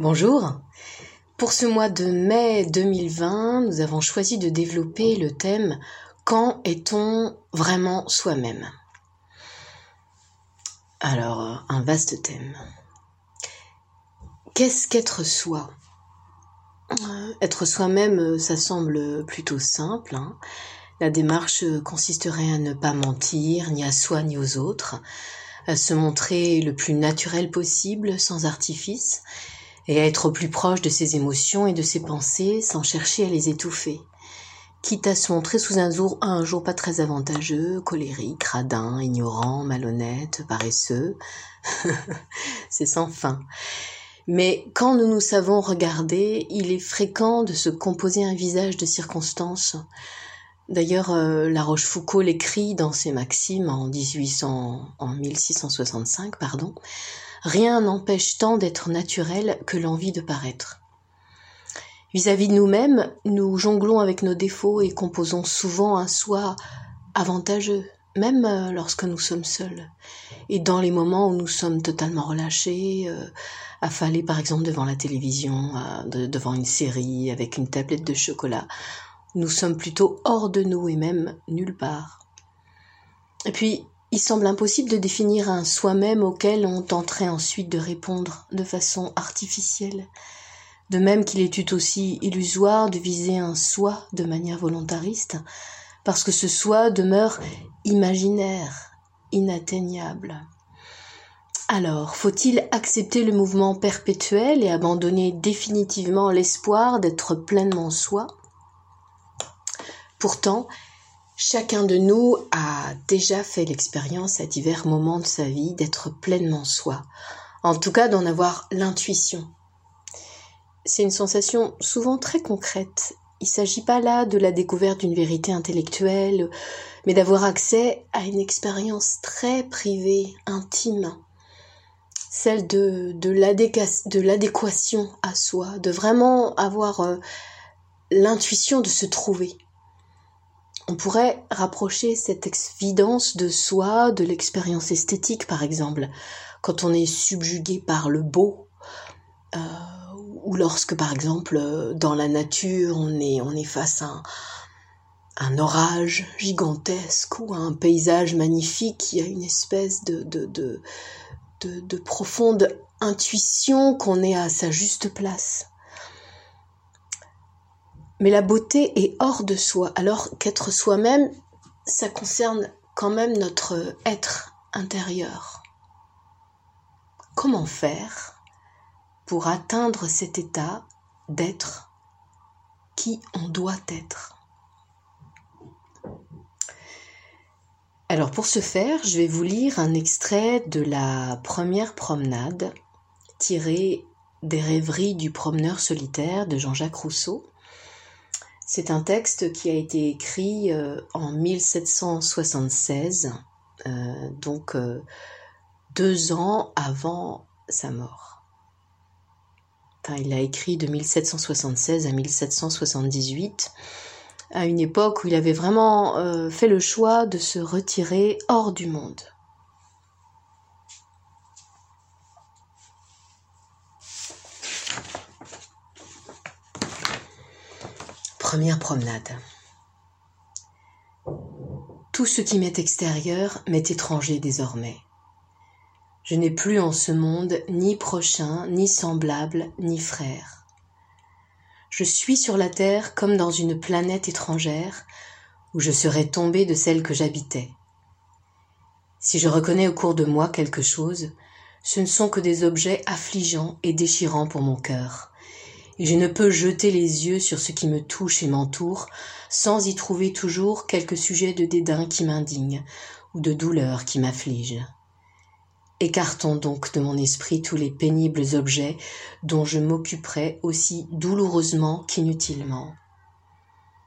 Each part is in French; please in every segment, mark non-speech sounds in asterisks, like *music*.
Bonjour. Pour ce mois de mai 2020, nous avons choisi de développer le thème Quand est-on vraiment soi-même? Alors, un vaste thème. Qu'est-ce qu'être soi? Être soi-même, ça semble plutôt simple. Hein. La démarche consisterait à ne pas mentir, ni à soi ni aux autres, à se montrer le plus naturel possible, sans artifice, et être plus proche de ses émotions et de ses pensées sans chercher à les étouffer. Quitte à se montrer sous un jour, un jour pas très avantageux, colérique, radin, ignorant, malhonnête, paresseux. *laughs* C'est sans fin. Mais quand nous nous savons regarder, il est fréquent de se composer un visage de circonstances. D'ailleurs, euh, La Rochefoucauld l'écrit dans ses Maximes en 1800, en 1665, pardon. Rien n'empêche tant d'être naturel que l'envie de paraître. Vis-à-vis de nous-mêmes, nous jonglons avec nos défauts et composons souvent un soi avantageux, même euh, lorsque nous sommes seuls. Et dans les moments où nous sommes totalement relâchés, euh, affalés par exemple devant la télévision, euh, devant une série, avec une tablette de chocolat, nous sommes plutôt hors de nous et même nulle part. Et puis, il semble impossible de définir un soi-même auquel on tenterait ensuite de répondre de façon artificielle. De même qu'il est tout aussi illusoire de viser un soi de manière volontariste, parce que ce soi demeure imaginaire, inatteignable. Alors, faut-il accepter le mouvement perpétuel et abandonner définitivement l'espoir d'être pleinement soi? Pourtant, Chacun de nous a déjà fait l'expérience à divers moments de sa vie d'être pleinement soi, en tout cas d'en avoir l'intuition. C'est une sensation souvent très concrète. Il ne s'agit pas là de la découverte d'une vérité intellectuelle, mais d'avoir accès à une expérience très privée, intime, celle de, l'adéquation à soi, de vraiment avoir euh, l'intuition de se trouver. On pourrait rapprocher cette évidence de soi de l'expérience esthétique, par exemple, quand on est subjugué par le beau, euh, ou lorsque, par exemple, dans la nature, on est, face à un, orage gigantesque ou à un paysage magnifique, il y a une espèce de profonde intuition qu'on est à sa juste place. Mais la beauté est hors de soi, alors qu'être soi-même, ça concerne quand même notre être intérieur. Comment faire pour atteindre cet état d'être qui on doit être? Alors pour ce faire, je vais vous lire un extrait de la première promenade tirée des rêveries du promeneur solitaire de Jean-Jacques Rousseau c'est un texte qui a été écrit euh, en 1776, euh, donc euh, deux ans avant sa mort. Il a écrit de 1776 à 1778, à une époque où il avait vraiment fait le choix de se retirer hors du monde. Première promenade. Tout ce qui m'est extérieur m'est étranger désormais. Je n'ai plus en ce monde ni prochain, ni semblable, ni frère. Je suis sur la terre comme dans une planète étrangère où je serais tombé de celle que j'habitais. Si je reconnais au cours de moi quelque chose, ce ne sont que des objets affligeants et déchirants pour mon cœur, je ne peux jeter les yeux sur ce qui me touche et m'entoure sans y trouver toujours quelque sujet de dédain qui m'indigne ou de douleur qui m'afflige. Écartons donc de mon esprit tous les pénibles objets dont je m'occuperai aussi douloureusement qu'inutilement.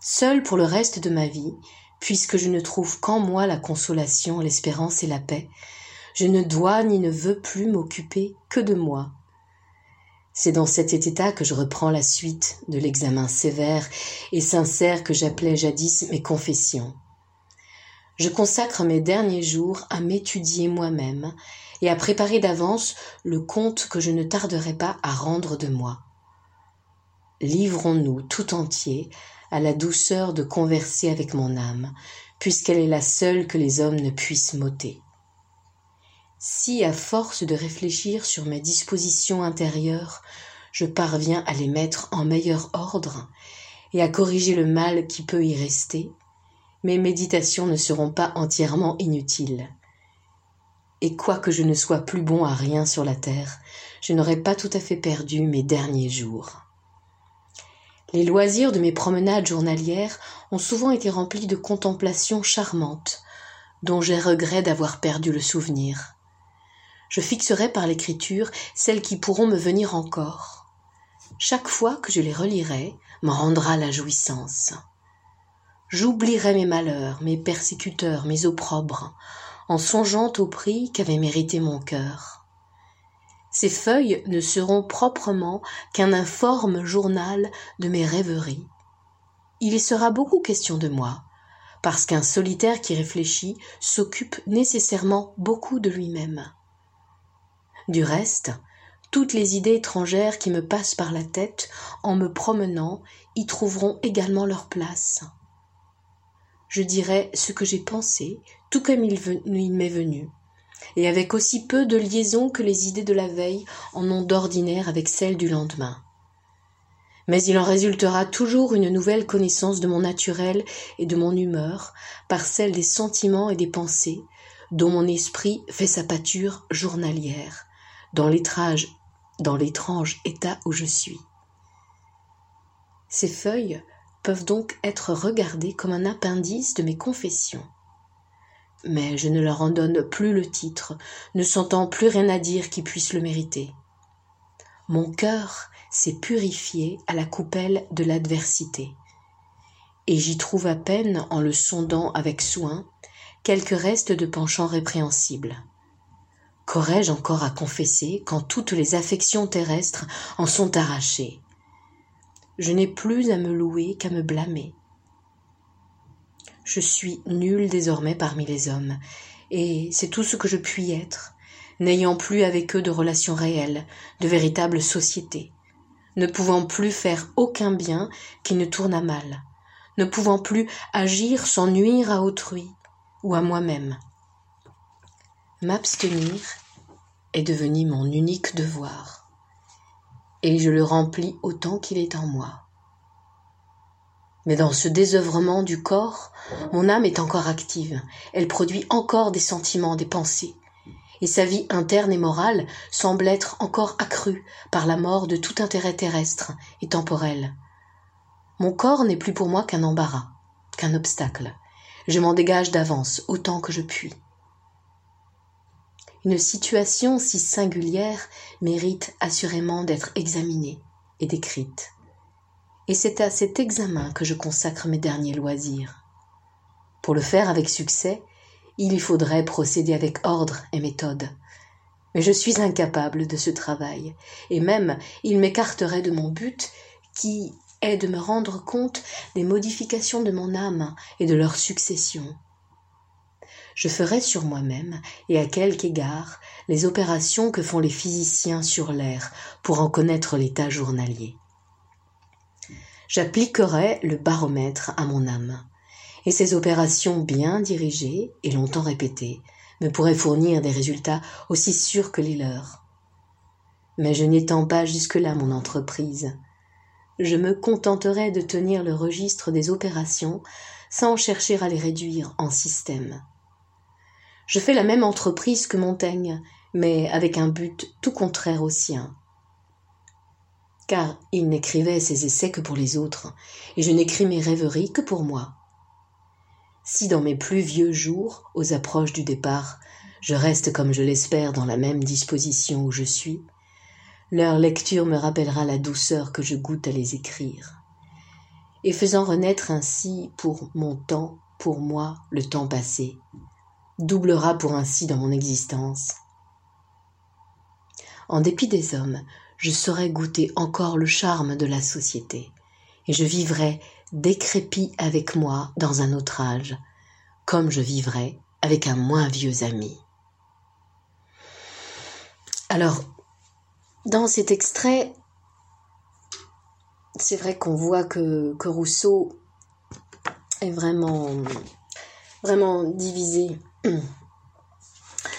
Seul pour le reste de ma vie, puisque je ne trouve qu'en moi la consolation, l'espérance et la paix, je ne dois ni ne veux plus m'occuper que de moi, c'est dans cet état que je reprends la suite de l'examen sévère et sincère que j'appelais jadis mes confessions. Je consacre mes derniers jours à m'étudier moi-même et à préparer d'avance le compte que je ne tarderai pas à rendre de moi. Livrons-nous tout entier à la douceur de converser avec mon âme, puisqu'elle est la seule que les hommes ne puissent m'ôter. Si, à force de réfléchir sur mes dispositions intérieures, je parviens à les mettre en meilleur ordre et à corriger le mal qui peut y rester, mes méditations ne seront pas entièrement inutiles. Et quoique je ne sois plus bon à rien sur la terre, je n'aurai pas tout à fait perdu mes derniers jours. Les loisirs de mes promenades journalières ont souvent été remplis de contemplations charmantes, dont j'ai regret d'avoir perdu le souvenir. Je fixerai par l'écriture celles qui pourront me venir encore. Chaque fois que je les relirai, m'en rendra la jouissance. J'oublierai mes malheurs, mes persécuteurs, mes opprobres, en songeant au prix qu'avait mérité mon cœur. Ces feuilles ne seront proprement qu'un informe journal de mes rêveries. Il y sera beaucoup question de moi, parce qu'un solitaire qui réfléchit s'occupe nécessairement beaucoup de lui-même. Du reste, toutes les idées étrangères qui me passent par la tête en me promenant y trouveront également leur place. Je dirai ce que j'ai pensé, tout comme il, m'est venu, et avec aussi peu de liaison que les idées de la veille en ont d'ordinaire avec celles du lendemain. Mais il en résultera toujours une nouvelle connaissance de mon naturel et de mon humeur par celle des sentiments et des pensées dont mon esprit fait sa pâture journalière, dans l'étrange état où je suis. Ces feuilles peuvent donc être regardées comme un appendice de mes confessions. Mais je ne leur en donne plus le titre, ne sentant plus rien à dire qui puisse le mériter. Mon cœur s'est purifié à la coupelle de l'adversité, et j'y trouve à peine, en le sondant avec soin, quelques restes de penchants répréhensibles. Qu'aurais-je encore à confesser quand toutes les affections terrestres en sont arrachées? Je n'ai plus à me louer qu'à me blâmer. Je suis nul désormais parmi les hommes, et c'est tout ce que je puis être, n'ayant plus avec eux de relations réelles, de véritable société, ne pouvant plus faire aucun bien qui ne tourne à mal, ne pouvant plus agir sans nuire à autrui ou à moi-même. M'abstenir est devenu mon unique devoir, et je le remplis autant qu'il est en moi. Mais dans ce désœuvrement du corps, mon âme est encore active, elle produit encore des sentiments, des pensées, et sa vie interne et morale semble être encore accrue par la mort de tout intérêt terrestre et temporel. Mon corps n'est plus pour moi qu'un embarras, qu'un obstacle. Je m'en dégage d'avance autant que je puis. Une situation si singulière mérite assurément d'être examinée et décrite. Et c'est à cet examen que je consacre mes derniers loisirs. Pour le faire avec succès, il y faudrait procéder avec ordre et méthode. Mais je suis incapable de ce travail, et même il m'écarterait de mon but qui est de me rendre compte des modifications de mon âme et de leur succession je ferai sur moi-même et à quelque égard les opérations que font les physiciens sur l'air pour en connaître l'état journalier. J'appliquerai le baromètre à mon âme, et ces opérations bien dirigées et longtemps répétées me pourraient fournir des résultats aussi sûrs que les leurs. Mais je n'étends pas jusque-là mon entreprise. Je me contenterai de tenir le registre des opérations sans chercher à les réduire en système. Je fais la même entreprise que Montaigne, mais avec un but tout contraire au sien. Car il n'écrivait ses essais que pour les autres, et je n'écris mes rêveries que pour moi. Si dans mes plus vieux jours, aux approches du départ, je reste comme je l'espère dans la même disposition où je suis, leur lecture me rappellera la douceur que je goûte à les écrire. Et faisant renaître ainsi pour mon temps, pour moi, le temps passé, doublera pour ainsi dans mon existence. En dépit des hommes, je saurai goûter encore le charme de la société, et je vivrai décrépit avec moi dans un autre âge, comme je vivrai avec un moins vieux ami. Alors, dans cet extrait, c'est vrai qu'on voit que, que, Rousseau est vraiment, vraiment divisé. *clears throat*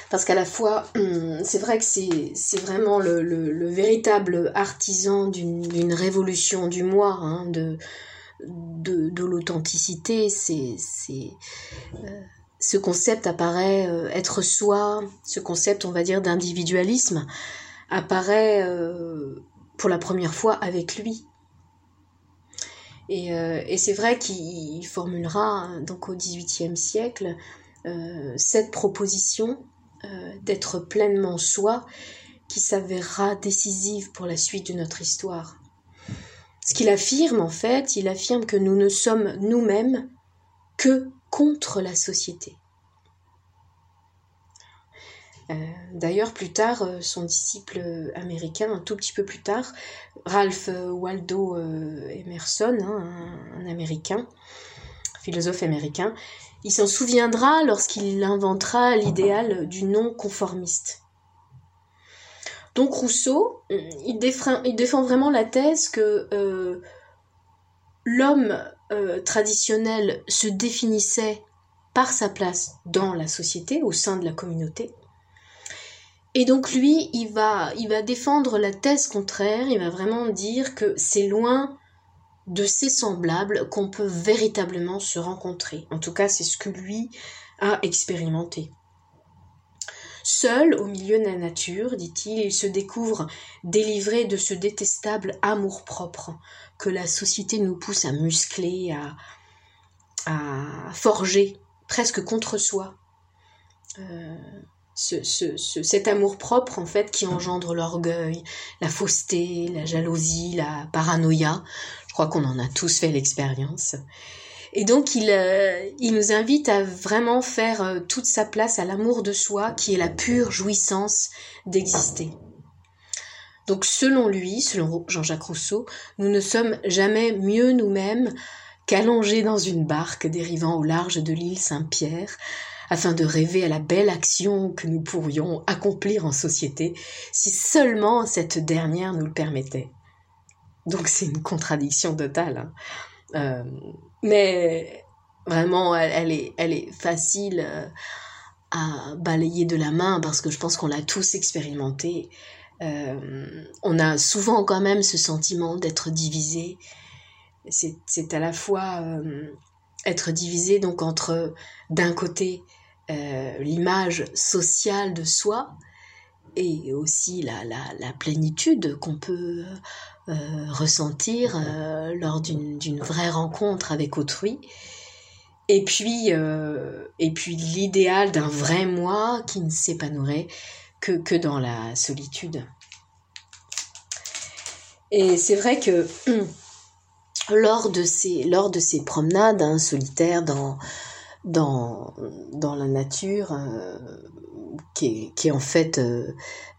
Parce qu'à la fois, *clears throat* c'est vrai que c'est vraiment le, le, véritable artisan d'une révolution du moi, hein, de, de, de l'authenticité. C'est euh, ce concept apparaît euh, être soi, ce concept, on va dire, d'individualisme apparaît euh, pour la première fois avec lui. Et, euh, et c'est vrai qu'il formulera donc au XVIIIe siècle cette proposition d'être pleinement soi qui s'avérera décisive pour la suite de notre histoire. Ce qu'il affirme en fait, il affirme que nous ne sommes nous-mêmes que contre la société. Euh, d'ailleurs, plus tard, euh, son disciple américain, un tout petit peu plus tard, Ralph Waldo euh, Emerson, hein, un, américain, philosophe américain, il s'en souviendra lorsqu'il inventera l'idéal du non-conformiste. Donc Rousseau, il défend, il défend, vraiment la thèse que l'homme euh, traditionnel se définissait par sa place dans la société, au sein de la communauté. Et donc lui, il va défendre la thèse contraire, il va vraiment dire que c'est loin de ses semblables qu'on peut véritablement se rencontrer. En tout cas, c'est ce que lui a expérimenté. Seul au milieu de la nature, dit-il, il se découvre délivré de ce détestable amour-propre que la société nous pousse à muscler, à, forger, presque contre soi. Euh, cet amour-propre, en fait, qui engendre l'orgueil, la fausseté, la jalousie, la paranoïa. Je crois qu'on en a tous fait l'expérience. Et donc il, euh, il nous invite à vraiment faire euh, toute sa place à l'amour de soi qui est la pure jouissance d'exister. Donc selon lui, selon Jean-Jacques Rousseau, nous ne sommes jamais mieux nous-mêmes qu'allongés dans une barque dérivant au large de l'île Saint-Pierre, afin de rêver à la belle action que nous pourrions accomplir en société, si seulement cette dernière nous le permettait. Donc c'est une contradiction totale. Hein. Euh, mais vraiment, elle, est, facile euh, à balayer de la main parce que je pense qu'on l'a tous expérimenté. Euh, on a souvent quand même ce sentiment d'être divisé. C'est à la fois être divisé donc entre d'un côté l'image sociale de soi et aussi la, plénitude qu'on peut euh, ressentir euh, lors d'une vraie rencontre avec autrui. Et puis, euh, et puis l'idéal d'un vrai moi qui ne s'épanouirait que, dans la solitude. Et c'est vrai que *clears throat* lors de ces, lors de ces promenades hein, solitaires dans, dans, dans la nature, qui est, en fait euh,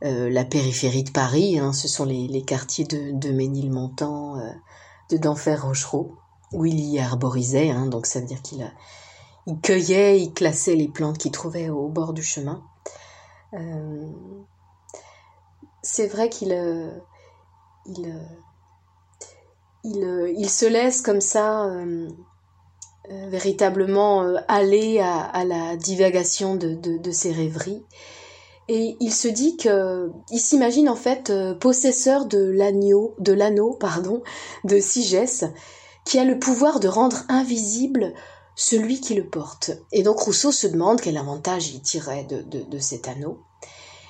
euh, la périphérie de Paris. Hein. ce sont les, quartiers de, de Ménilmontant, euh, de Denfert-Rochereau, où il y arborisait. Hein. donc ça veut dire qu'il il cueillait, il classait les plantes qu'il trouvait au bord du chemin. c'est vrai qu'il il, il, il, se laisse comme ça euh, véritablement euh, aller à, la divagation de, de, ses rêveries. Et il se dit que il s'imagine en fait euh, possesseur de l'agneau, de l'anneau, pardon, de Sigès, qui a le pouvoir de rendre invisible celui qui le porte. Et donc Rousseau se demande quel avantage il tirerait de, de, de cet anneau.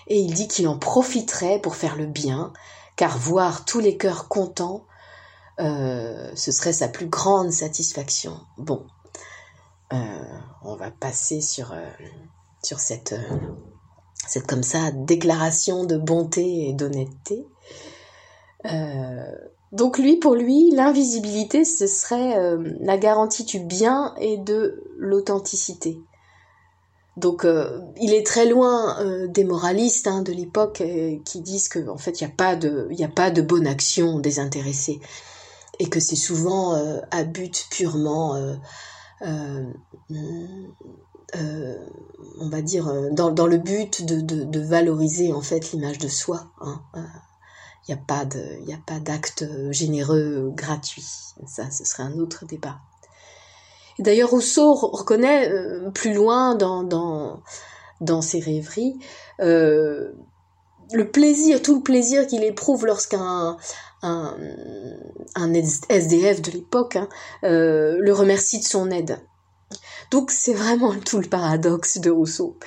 Et il dit qu'il en profiterait pour faire le bien, car voir tous les cœurs contents euh, ce serait sa plus grande satisfaction. Bon, euh, on va passer sur, euh, sur cette, cette comme ça déclaration de bonté et d'honnêteté. donc lui, pour lui, l'invisibilité, ce serait la garantie du bien et de l'authenticité. Donc il est très loin des moralistes hein, de l'époque qui disent qu'en en fait il n'y a a pas de bonne action désintéressée et que c'est souvent euh, à but purement euh, euh, on va dire, dans, le but de, valoriser en fait l'image de soi. Hein. Il n'y a pas de, il a pas d'acte généreux gratuit. Ça, ce serait un autre débat. D'ailleurs, Rousseau reconnaît plus loin dans, dans, dans ses rêveries le plaisir, tout le plaisir qu'il éprouve lorsqu'un un, un, SDF de l'époque hein, euh, le remercie de son aide. Donc c'est vraiment tout le paradoxe de Rousseau,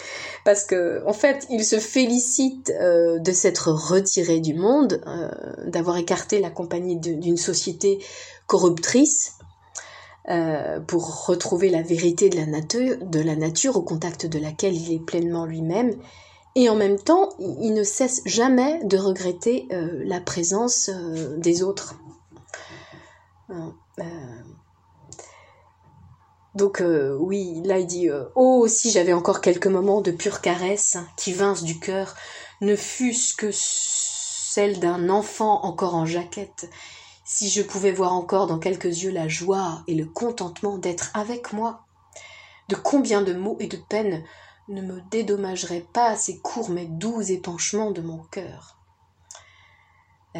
parce que en fait il se félicite euh, de s'être retiré du monde, euh, d'avoir écarté la compagnie d'une société corruptrice pour retrouver la vérité de la, nature, de la nature au contact de laquelle il est pleinement lui-même, et en même temps, il ne cesse jamais de regretter euh, la présence euh, des autres. Euh, donc oui, là il dit Oh, si j'avais encore quelques moments de pure caresse qui vinssent du cœur, ne fût-ce que celle d'un enfant encore en jaquette, si je pouvais voir encore dans quelques yeux la joie et le contentement d'être avec moi. De combien de mots et de peines ne me dédommagerait pas ces courts mais doux épanchements de mon cœur. Euh,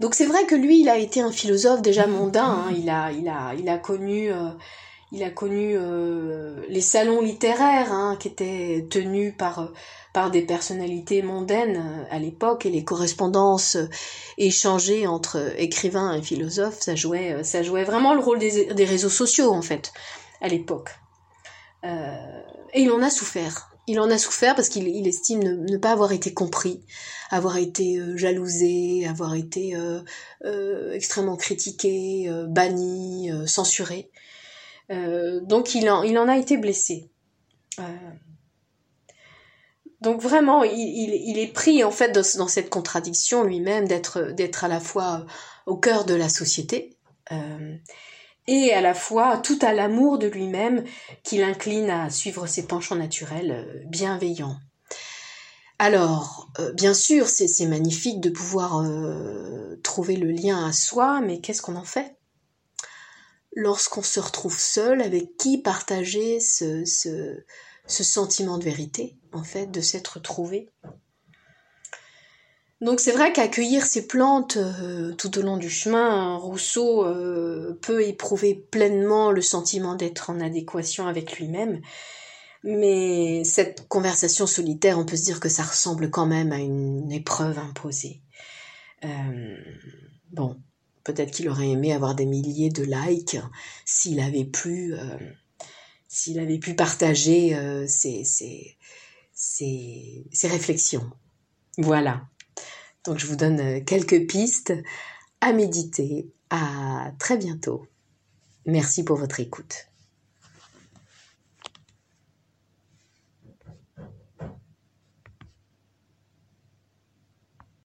donc c'est vrai que lui, il a été un philosophe déjà mondain. Hein. Il a, il a, il a connu, euh, il a connu euh, les salons littéraires hein, qui étaient tenus par par des personnalités mondaines à l'époque et les correspondances échangées entre écrivains et philosophes, ça jouait, ça jouait vraiment le rôle des, des réseaux sociaux en fait à l'époque. Euh, et il en a souffert. Il en a souffert parce qu'il estime ne, pas avoir été compris, avoir été euh, jalousé, avoir été euh, extrêmement critiqué, banni, censuré. donc il en, il en a été blessé. donc vraiment, il, est pris en fait dans, cette contradiction lui-même d'être d'être à la fois au cœur de la société et à la fois tout à l'amour de lui-même qui l'incline à suivre ses penchants naturels euh, bienveillants. Alors, euh, bien sûr, c'est magnifique de pouvoir euh, trouver le lien à soi, mais qu'est-ce qu'on en fait? Lorsqu'on se retrouve seul, avec qui partager ce, ce, ce sentiment de vérité, en fait, de s'être trouvé? Donc c'est vrai qu'accueillir ces plantes euh, tout au long du chemin, Rousseau euh, peut éprouver pleinement le sentiment d'être en adéquation avec lui-même. Mais cette conversation solitaire, on peut se dire que ça ressemble quand même à une épreuve imposée. Euh, bon, peut-être qu'il aurait aimé avoir des milliers de likes s'il avait pu, s'il avait pu partager ses réflexions. Voilà. Donc je vous donne euh, quelques pistes à méditer. À très bientôt. Merci pour votre écoute.